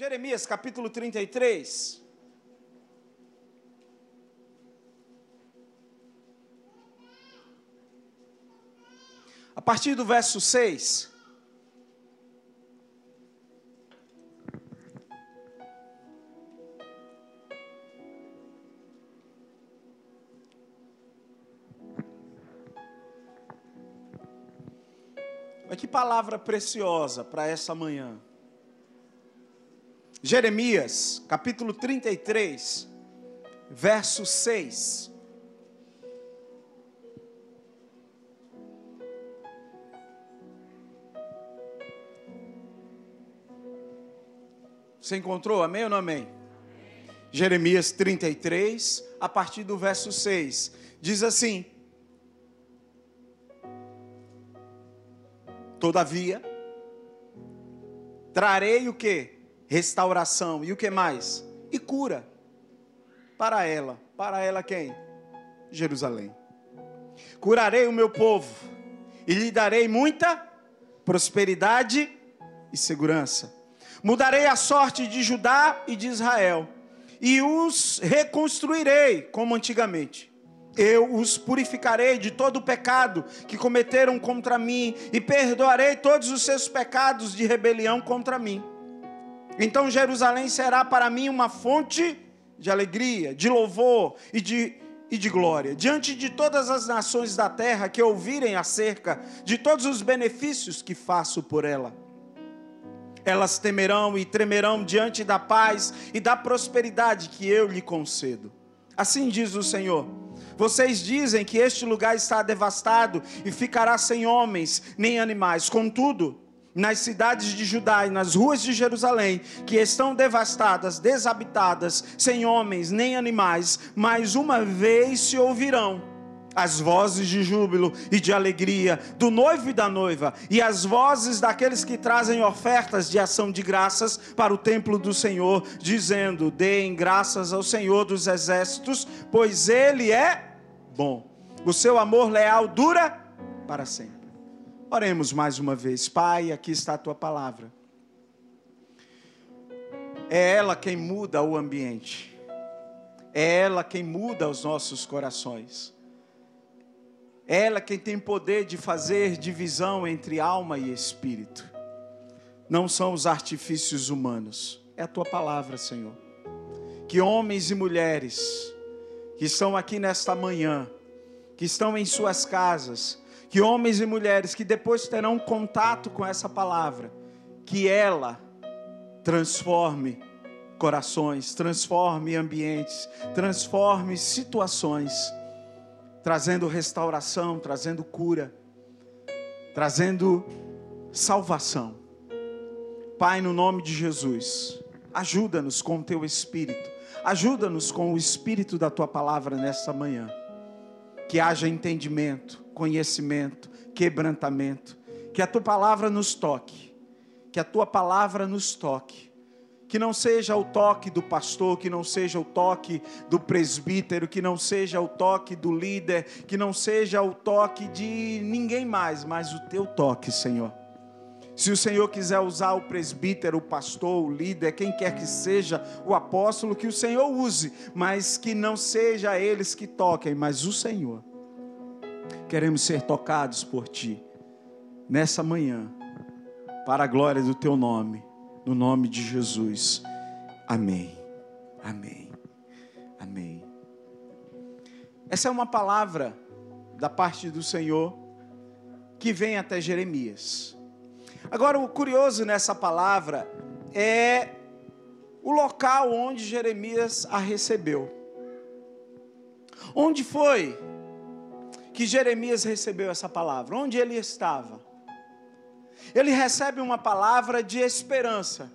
Jeremias capítulo 33. A partir do verso 6. Mas que palavra preciosa para essa manhã. Jeremias, capítulo 33, verso 6. Você encontrou? Amém ou não amém? Jeremias 33, a partir do verso 6. Diz assim: Todavia, trarei o que? Restauração. E o que mais? E cura. Para ela. Para ela quem? Jerusalém. Curarei o meu povo e lhe darei muita prosperidade e segurança. Mudarei a sorte de Judá e de Israel e os reconstruirei como antigamente eu os purificarei de todo o pecado que cometeram contra mim e perdoarei todos os seus pecados de rebelião contra mim. Então Jerusalém será para mim uma fonte de alegria, de louvor e de, e de glória. Diante de todas as nações da terra que ouvirem acerca de todos os benefícios que faço por ela. Elas temerão e tremerão diante da paz e da prosperidade que eu lhe concedo. Assim diz o Senhor vocês dizem que este lugar está devastado e ficará sem homens nem animais. Contudo, nas cidades de Judá e nas ruas de Jerusalém, que estão devastadas, desabitadas, sem homens nem animais, mais uma vez se ouvirão as vozes de júbilo e de alegria do noivo e da noiva, e as vozes daqueles que trazem ofertas de ação de graças para o templo do Senhor, dizendo: Deem graças ao Senhor dos exércitos, pois Ele é bom. O seu amor leal dura para sempre. Oremos mais uma vez. Pai, aqui está a tua palavra. É ela quem muda o ambiente. É ela quem muda os nossos corações. É ela quem tem poder de fazer divisão entre alma e espírito. Não são os artifícios humanos. É a tua palavra, Senhor. Que homens e mulheres que estão aqui nesta manhã, que estão em suas casas, que homens e mulheres que depois terão contato com essa palavra, que ela transforme corações, transforme ambientes, transforme situações, trazendo restauração, trazendo cura, trazendo salvação. Pai, no nome de Jesus, ajuda-nos com o teu espírito Ajuda-nos com o espírito da tua palavra nesta manhã. Que haja entendimento, conhecimento, quebrantamento. Que a tua palavra nos toque. Que a tua palavra nos toque. Que não seja o toque do pastor, que não seja o toque do presbítero, que não seja o toque do líder, que não seja o toque de ninguém mais, mas o teu toque, Senhor se o Senhor quiser usar o presbítero, o pastor, o líder, quem quer que seja, o apóstolo, que o Senhor use, mas que não seja eles que toquem, mas o Senhor. Queremos ser tocados por Ti nessa manhã, para a glória do Teu nome, no nome de Jesus. Amém. Amém. Amém. Essa é uma palavra da parte do Senhor que vem até Jeremias. Agora, o curioso nessa palavra é o local onde Jeremias a recebeu. Onde foi que Jeremias recebeu essa palavra? Onde ele estava? Ele recebe uma palavra de esperança.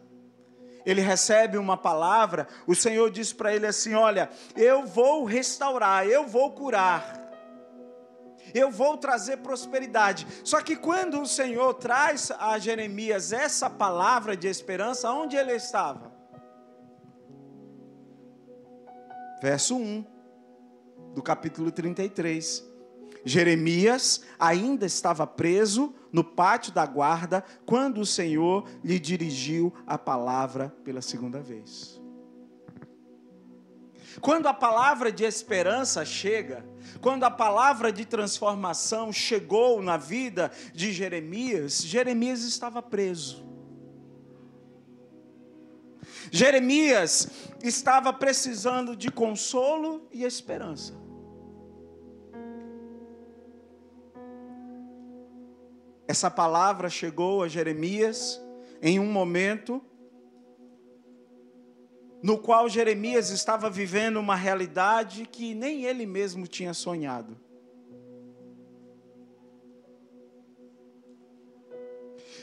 Ele recebe uma palavra, o Senhor diz para ele assim: Olha, eu vou restaurar, eu vou curar eu vou trazer prosperidade. Só que quando o Senhor traz a Jeremias essa palavra de esperança, onde ele estava? Verso 1 do capítulo 33. Jeremias ainda estava preso no pátio da guarda quando o Senhor lhe dirigiu a palavra pela segunda vez. Quando a palavra de esperança chega, quando a palavra de transformação chegou na vida de Jeremias, Jeremias estava preso. Jeremias estava precisando de consolo e esperança. Essa palavra chegou a Jeremias em um momento no qual Jeremias estava vivendo uma realidade que nem ele mesmo tinha sonhado.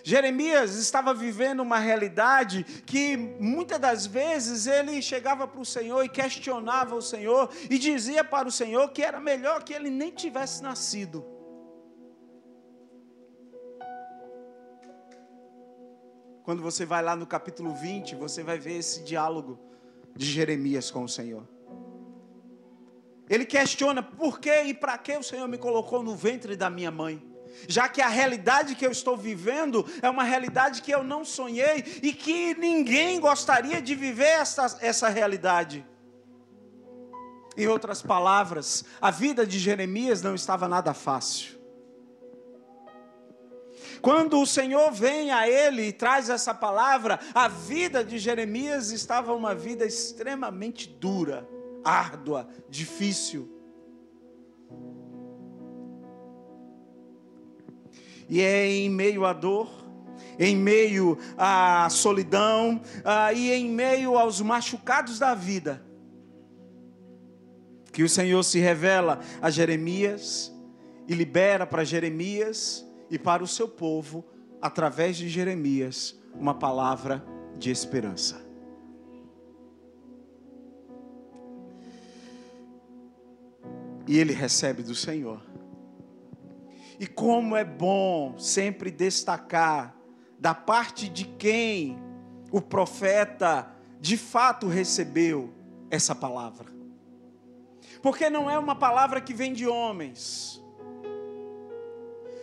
Jeremias estava vivendo uma realidade que muitas das vezes ele chegava para o Senhor e questionava o Senhor e dizia para o Senhor que era melhor que ele nem tivesse nascido. Quando você vai lá no capítulo 20, você vai ver esse diálogo de Jeremias com o Senhor. Ele questiona por que e para que o Senhor me colocou no ventre da minha mãe. Já que a realidade que eu estou vivendo é uma realidade que eu não sonhei e que ninguém gostaria de viver essa, essa realidade. Em outras palavras, a vida de Jeremias não estava nada fácil. Quando o Senhor vem a ele e traz essa palavra, a vida de Jeremias estava uma vida extremamente dura, árdua, difícil. E é em meio à dor, em meio à solidão uh, e em meio aos machucados da vida, que o Senhor se revela a Jeremias e libera para Jeremias e para o seu povo, através de Jeremias, uma palavra de esperança. E ele recebe do Senhor. E como é bom sempre destacar da parte de quem o profeta de fato recebeu essa palavra. Porque não é uma palavra que vem de homens,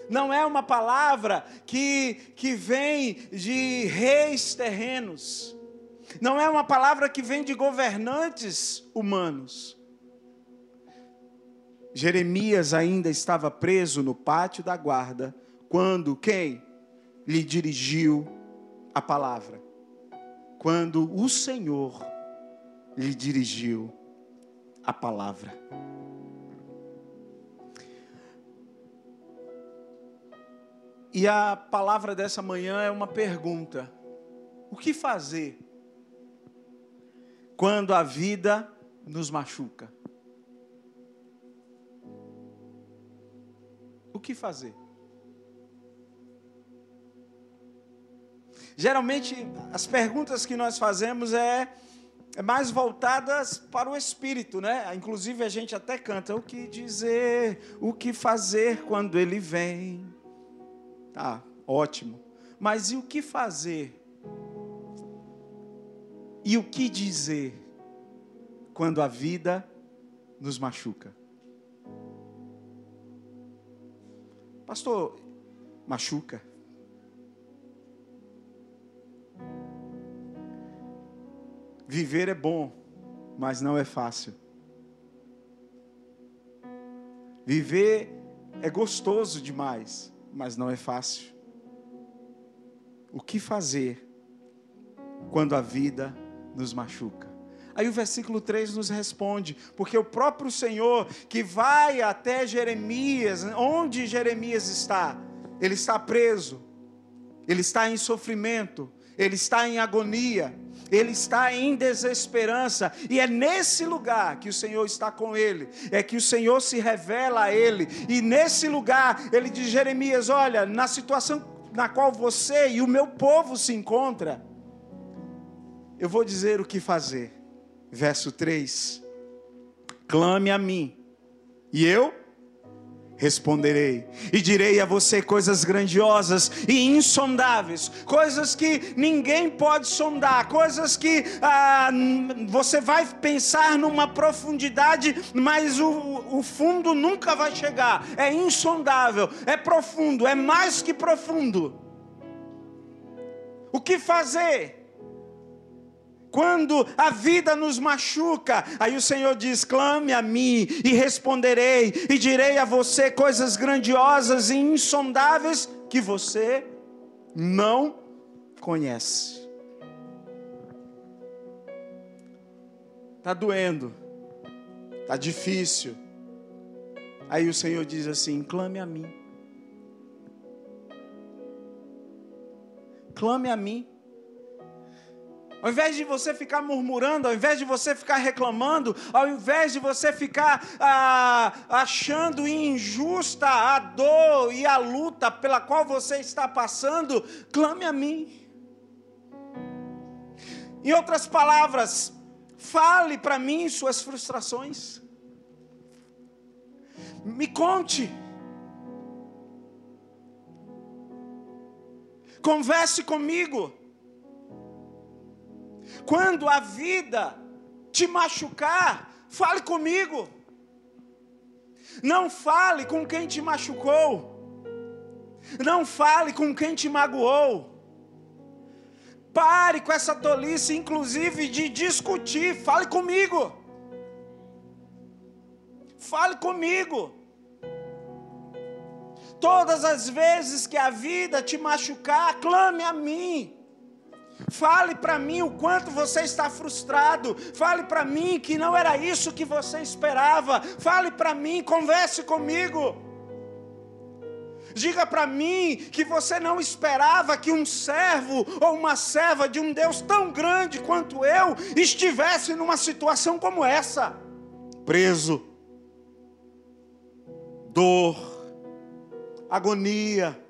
não é uma palavra que, que vem de reis terrenos, não é uma palavra que vem de governantes humanos. Jeremias ainda estava preso no pátio da guarda quando quem lhe dirigiu a palavra? Quando o Senhor lhe dirigiu a palavra. E a palavra dessa manhã é uma pergunta: o que fazer quando a vida nos machuca? O que fazer? Geralmente as perguntas que nós fazemos é, é mais voltadas para o espírito, né? Inclusive a gente até canta o que dizer, o que fazer quando ele vem. Tá, ótimo. Mas e o que fazer? E o que dizer quando a vida nos machuca? Pastor, machuca. Viver é bom, mas não é fácil. Viver é gostoso demais, mas não é fácil. O que fazer quando a vida nos machuca? Aí o versículo 3 nos responde, porque o próprio Senhor que vai até Jeremias, onde Jeremias está? Ele está preso, ele está em sofrimento, ele está em agonia, ele está em desesperança, e é nesse lugar que o Senhor está com ele, é que o Senhor se revela a ele, e nesse lugar ele diz: Jeremias, olha, na situação na qual você e o meu povo se encontra, eu vou dizer o que fazer. Verso 3: Clame a mim, e eu responderei e direi a você coisas grandiosas e insondáveis, coisas que ninguém pode sondar, coisas que ah, você vai pensar numa profundidade, mas o, o fundo nunca vai chegar. É insondável, é profundo, é mais que profundo. O que fazer? Quando a vida nos machuca, aí o Senhor diz: clame a mim e responderei, e direi a você coisas grandiosas e insondáveis que você não conhece. Está doendo, está difícil. Aí o Senhor diz assim: clame a mim. Clame a mim. Ao invés de você ficar murmurando, ao invés de você ficar reclamando, ao invés de você ficar ah, achando injusta a dor e a luta pela qual você está passando, clame a mim. Em outras palavras, fale para mim suas frustrações. Me conte. Converse comigo. Quando a vida te machucar, fale comigo. Não fale com quem te machucou. Não fale com quem te magoou. Pare com essa tolice, inclusive de discutir. Fale comigo. Fale comigo. Todas as vezes que a vida te machucar, clame a mim. Fale para mim o quanto você está frustrado. Fale para mim que não era isso que você esperava. Fale para mim, converse comigo. Diga para mim que você não esperava que um servo ou uma serva de um Deus tão grande quanto eu estivesse numa situação como essa preso, dor, agonia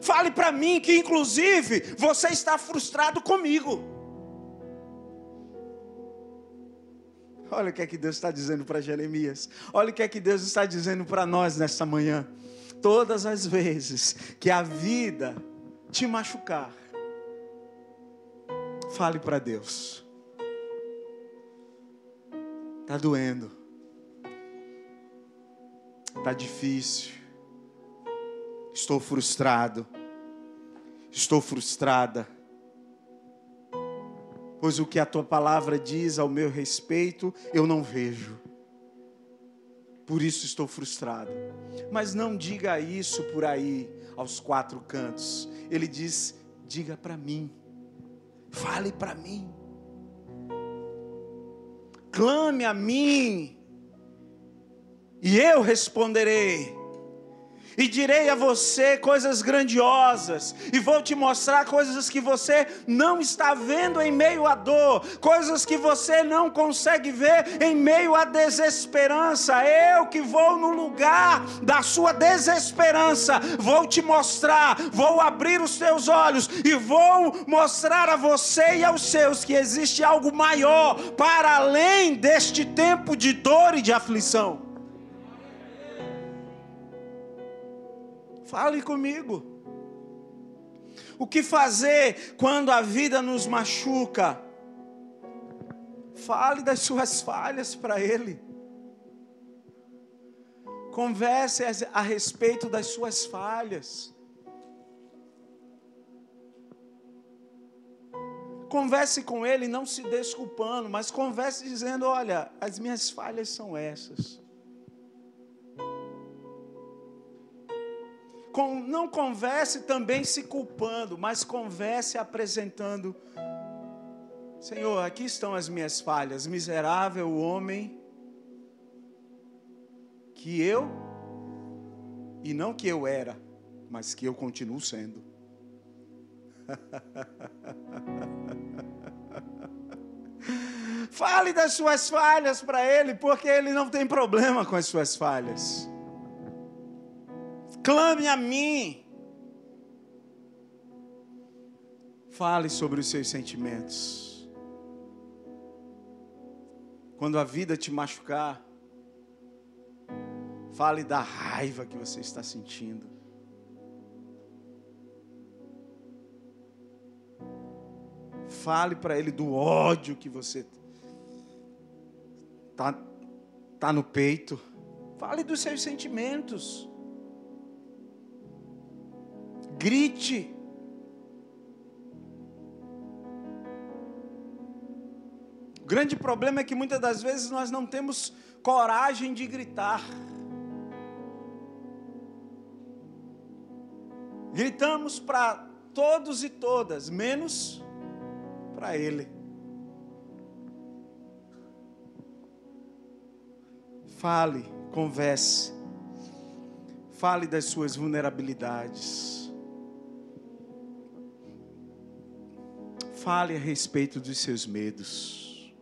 Fale para mim que, inclusive, você está frustrado comigo. Olha o que é que Deus está dizendo para Jeremias. Olha o que é que Deus está dizendo para nós nesta manhã. Todas as vezes que a vida te machucar, fale para Deus. Está doendo. Está difícil. Estou frustrado. Estou frustrada. Pois o que a tua palavra diz ao meu respeito, eu não vejo. Por isso estou frustrado. Mas não diga isso por aí, aos quatro cantos. Ele diz: diga para mim. Fale para mim. Clame a mim. E eu responderei e direi a você coisas grandiosas, e vou te mostrar coisas que você não está vendo em meio à dor, coisas que você não consegue ver em meio à desesperança. Eu que vou no lugar da sua desesperança, vou te mostrar, vou abrir os teus olhos e vou mostrar a você e aos seus que existe algo maior para além deste tempo de dor e de aflição. Fale comigo. O que fazer quando a vida nos machuca? Fale das suas falhas para Ele. Converse a respeito das suas falhas. Converse com Ele, não se desculpando, mas converse dizendo: Olha, as minhas falhas são essas. Com, não converse também se culpando, mas converse apresentando: Senhor, aqui estão as minhas falhas, miserável homem que eu, e não que eu era, mas que eu continuo sendo. Fale das suas falhas para Ele, porque Ele não tem problema com as suas falhas clame a mim. Fale sobre os seus sentimentos. Quando a vida te machucar, Fale da raiva que você está sentindo. Fale para ele do ódio que você tá tá no peito. Fale dos seus sentimentos. Grite. O grande problema é que muitas das vezes nós não temos coragem de gritar. Gritamos para todos e todas, menos para Ele. Fale, converse. Fale das suas vulnerabilidades. Fale a respeito dos seus medos.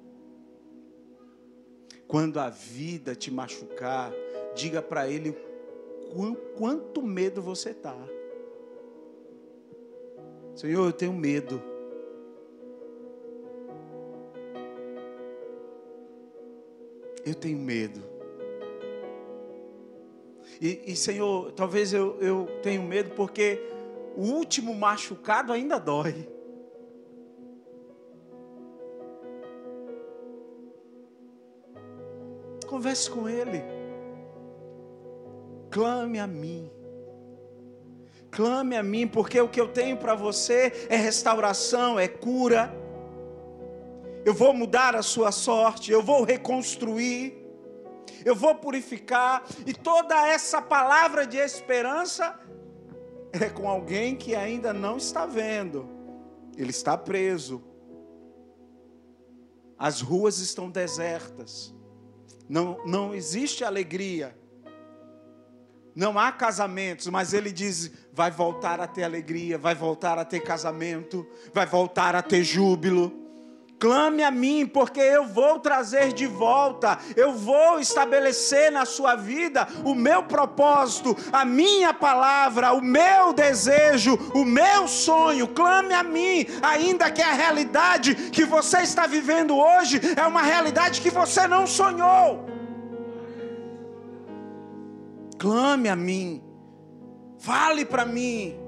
Quando a vida te machucar, diga para Ele quanto medo você está. Senhor, eu tenho medo. Eu tenho medo. E, e Senhor, talvez eu, eu tenha medo porque o último machucado ainda dói. Converse com Ele. Clame a mim. Clame a mim, porque o que eu tenho para você é restauração, é cura. Eu vou mudar a sua sorte, eu vou reconstruir, eu vou purificar, e toda essa palavra de esperança é com alguém que ainda não está vendo, ele está preso, as ruas estão desertas, não, não existe alegria, não há casamentos, mas ele diz: vai voltar a ter alegria, vai voltar a ter casamento, vai voltar a ter júbilo. Clame a mim, porque eu vou trazer de volta, eu vou estabelecer na sua vida o meu propósito, a minha palavra, o meu desejo, o meu sonho. Clame a mim, ainda que a realidade que você está vivendo hoje é uma realidade que você não sonhou. Clame a mim, fale para mim,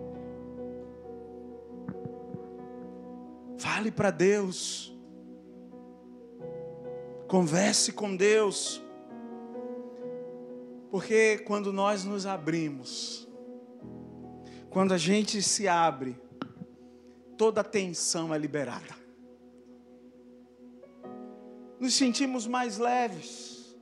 fale para Deus. Converse com Deus. Porque quando nós nos abrimos, quando a gente se abre, toda a tensão é liberada. Nos sentimos mais leves.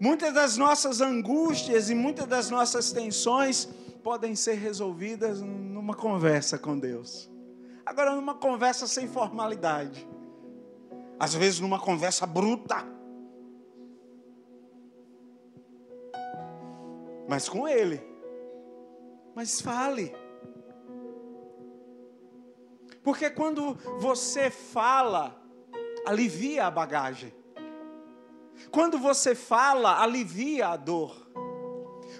Muitas das nossas angústias e muitas das nossas tensões podem ser resolvidas numa conversa com Deus. Agora, numa conversa sem formalidade às vezes numa conversa bruta. Mas com ele. Mas fale. Porque quando você fala, alivia a bagagem. Quando você fala, alivia a dor.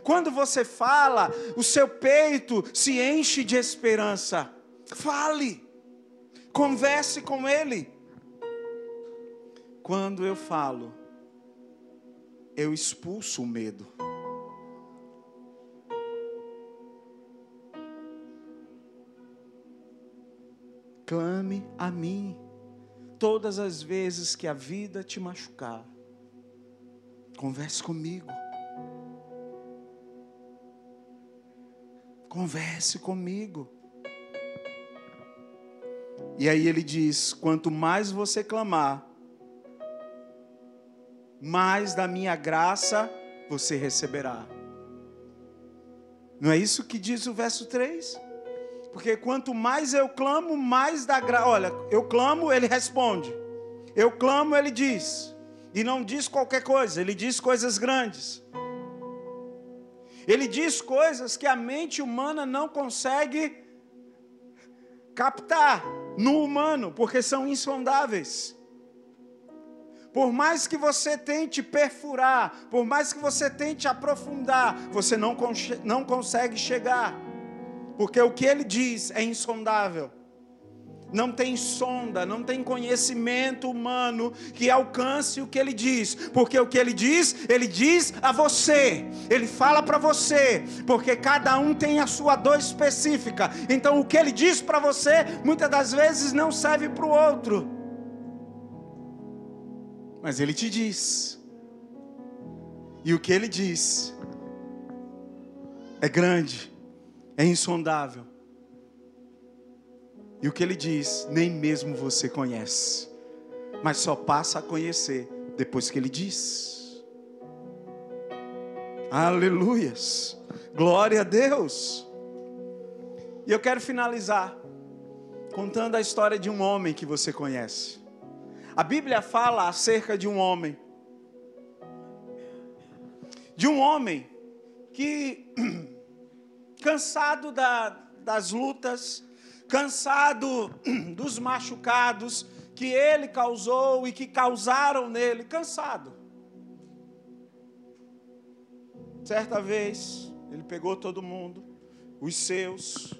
Quando você fala, o seu peito se enche de esperança. Fale. Converse com ele. Quando eu falo, eu expulso o medo. Clame a mim todas as vezes que a vida te machucar. Converse comigo. Converse comigo. E aí ele diz: quanto mais você clamar, mais da minha graça você receberá. Não é isso que diz o verso 3? Porque quanto mais eu clamo, mais da graça. Olha, eu clamo, ele responde. Eu clamo, ele diz. E não diz qualquer coisa, ele diz coisas grandes. Ele diz coisas que a mente humana não consegue captar no humano, porque são insondáveis. Por mais que você tente perfurar, por mais que você tente aprofundar, você não, não consegue chegar. Porque o que ele diz é insondável. não tem sonda, não tem conhecimento humano que alcance o que ele diz, porque o que ele diz, ele diz a você, ele fala para você, porque cada um tem a sua dor específica. Então o que ele diz para você, muitas das vezes não serve para o outro, mas ele te diz, e o que ele diz é grande, é insondável e o que ele diz, nem mesmo você conhece, mas só passa a conhecer depois que ele diz. Aleluias, glória a Deus. E eu quero finalizar contando a história de um homem que você conhece. A Bíblia fala acerca de um homem, de um homem que, cansado da, das lutas, cansado dos machucados que ele causou e que causaram nele, cansado. Certa vez, ele pegou todo mundo, os seus,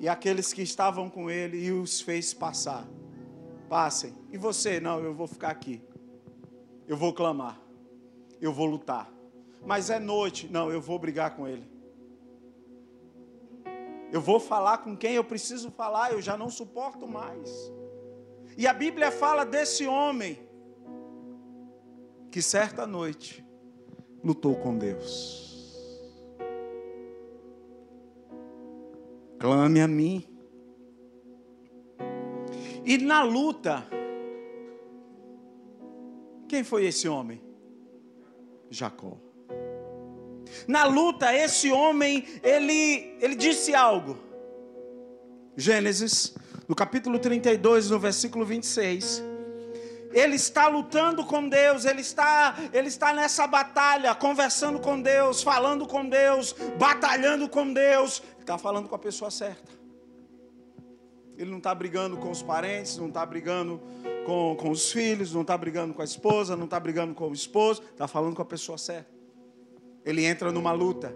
e aqueles que estavam com ele, e os fez passar. Passem. E você? Não, eu vou ficar aqui. Eu vou clamar. Eu vou lutar. Mas é noite. Não, eu vou brigar com ele. Eu vou falar com quem eu preciso falar, eu já não suporto mais. E a Bíblia fala desse homem que certa noite lutou com Deus. Clame a mim. E na luta, quem foi esse homem? Jacó. Na luta, esse homem, ele, ele disse algo. Gênesis, no capítulo 32, no versículo 26. Ele está lutando com Deus, ele está, ele está nessa batalha, conversando com Deus, falando com Deus, batalhando com Deus. Está falando com a pessoa certa. Ele não está brigando com os parentes, não está brigando com, com os filhos, não está brigando com a esposa, não está brigando com o esposo, está falando com a pessoa certa ele entra numa luta.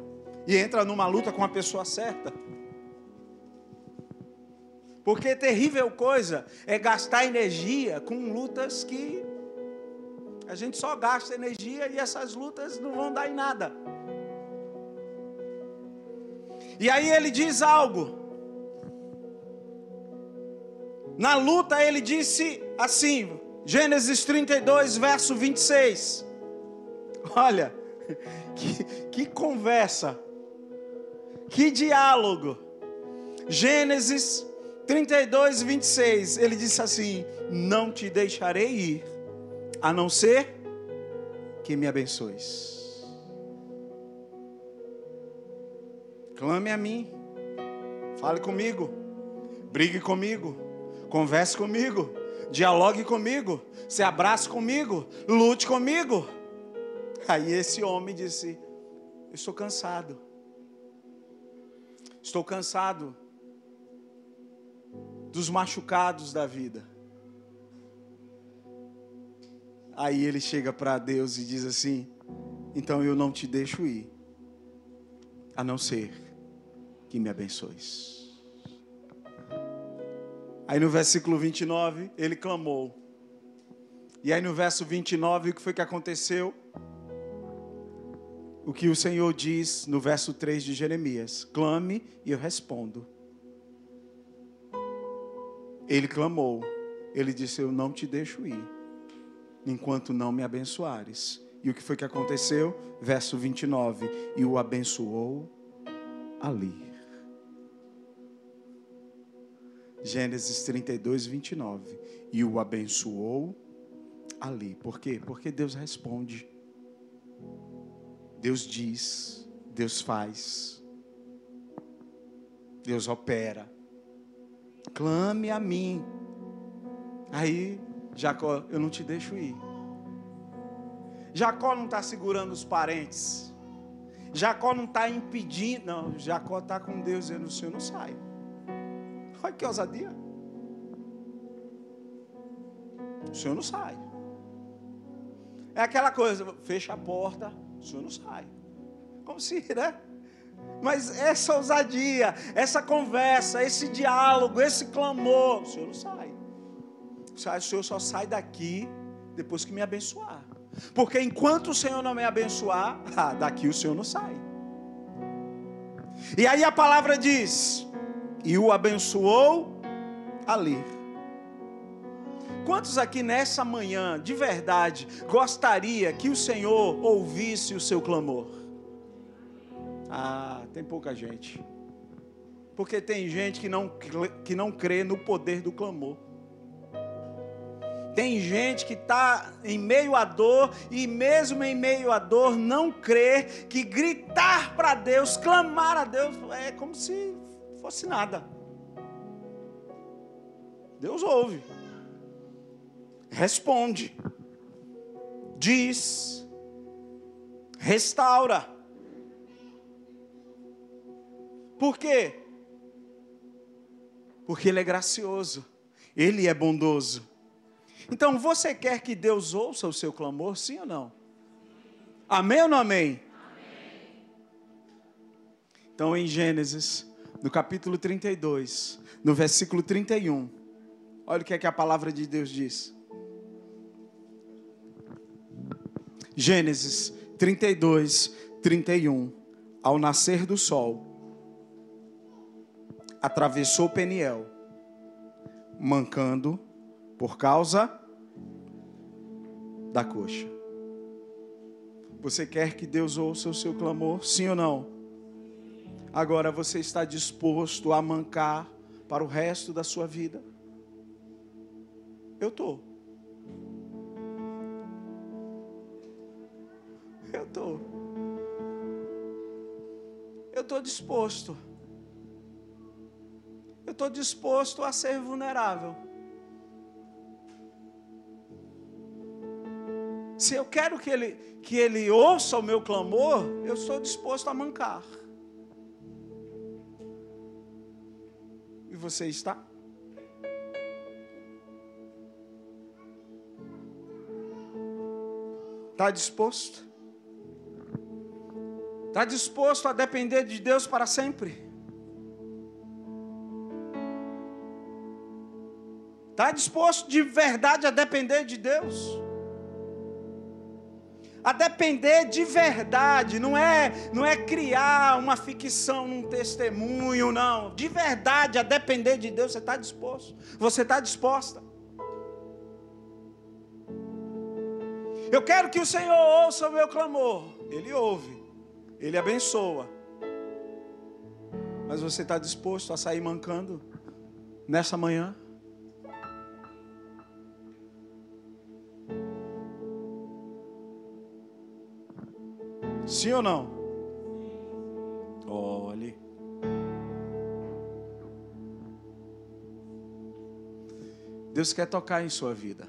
E entra numa luta com a pessoa certa. Porque terrível coisa é gastar energia com lutas que a gente só gasta energia e essas lutas não vão dar em nada. E aí ele diz algo. Na luta ele disse assim, Gênesis 32, verso 26. Olha, que, que conversa, que diálogo. Gênesis 32, 26, ele disse assim: Não te deixarei ir, a não ser que me abençoes. Clame a mim, fale comigo, brigue comigo, converse comigo, dialogue comigo, se abrace comigo, lute comigo. Aí esse homem disse: estou cansado. Estou cansado dos machucados da vida. Aí ele chega para Deus e diz assim: Então eu não te deixo ir, a não ser que me abençoes. Aí no versículo 29, ele clamou. E aí no verso 29, o que foi que aconteceu? o que o Senhor diz no verso 3 de Jeremias: clame e eu respondo. Ele clamou, ele disse: Eu não te deixo ir, enquanto não me abençoares. E o que foi que aconteceu? Verso 29: E o abençoou ali. Gênesis 32, 29. E o abençoou ali. Por quê? Porque Deus responde. Deus diz, Deus faz, Deus opera. Clame a mim. Aí, Jacó, eu não te deixo ir. Jacó não está segurando os parentes. Jacó não está impedindo. Não, Jacó está com Deus dizendo: o senhor não sai. Olha que ousadia. O senhor não sai. É aquela coisa: fecha a porta, o senhor não sai. Como se, né? Mas essa ousadia, essa conversa, esse diálogo, esse clamor, o Senhor não sai. O Senhor só sai daqui depois que me abençoar. Porque enquanto o Senhor não me abençoar, daqui o Senhor não sai. E aí a palavra diz: e o abençoou ali. Quantos aqui nessa manhã, de verdade, gostaria que o Senhor ouvisse o seu clamor? Ah, tem pouca gente. Porque tem gente que não, que não crê no poder do clamor. Tem gente que está em meio à dor e, mesmo em meio à dor, não crê que gritar para Deus, clamar a Deus, é como se fosse nada. Deus ouve, responde, diz, restaura. Por quê? Porque Ele é gracioso, Ele é bondoso. Então, você quer que Deus ouça o seu clamor, sim ou não? Amém ou não amém? amém. Então, em Gênesis, no capítulo 32, no versículo 31, olha o que é que a palavra de Deus diz. Gênesis 32, 31. Ao nascer do sol, atravessou Peniel, mancando por causa da coxa. Você quer que Deus ouça o seu clamor? Sim ou não? Agora você está disposto a mancar para o resto da sua vida? Eu estou. Eu estou. Eu estou disposto. Eu estou disposto a ser vulnerável. Se eu quero que ele, que ele ouça o meu clamor, eu estou disposto a mancar. E você está? Está disposto? Está disposto a depender de Deus para sempre? Está disposto de verdade a depender de Deus? A depender de verdade, não é, não é criar uma ficção num testemunho, não. De verdade, a depender de Deus, você está disposto? Você está disposta? Eu quero que o Senhor ouça o meu clamor. Ele ouve, Ele abençoa. Mas você está disposto a sair mancando nessa manhã? Sim ou não? Olhe. Deus quer tocar em sua vida.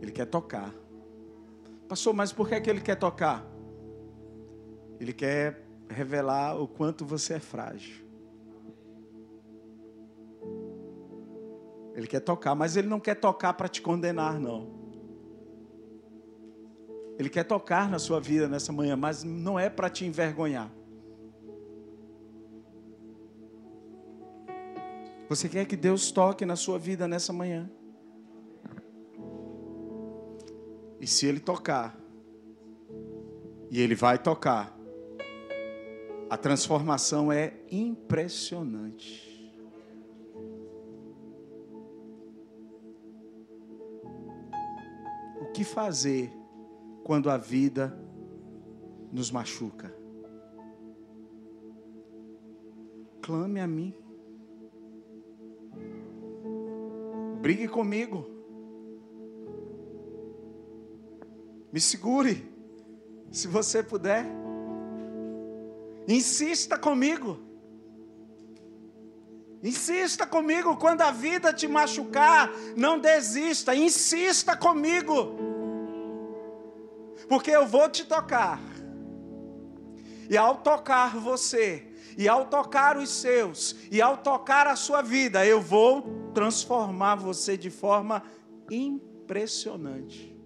Ele quer tocar. Pastor, mas por que, é que ele quer tocar? Ele quer revelar o quanto você é frágil. Ele quer tocar, mas ele não quer tocar para te condenar, não. Ele quer tocar na sua vida nessa manhã, mas não é para te envergonhar. Você quer que Deus toque na sua vida nessa manhã? E se Ele tocar, e Ele vai tocar, a transformação é impressionante. Que fazer quando a vida nos machuca. Clame a mim. Brigue comigo. Me segure, se você puder. Insista comigo. Insista comigo quando a vida te machucar, não desista, insista comigo porque eu vou te tocar. E ao tocar você, e ao tocar os seus, e ao tocar a sua vida, eu vou transformar você de forma impressionante.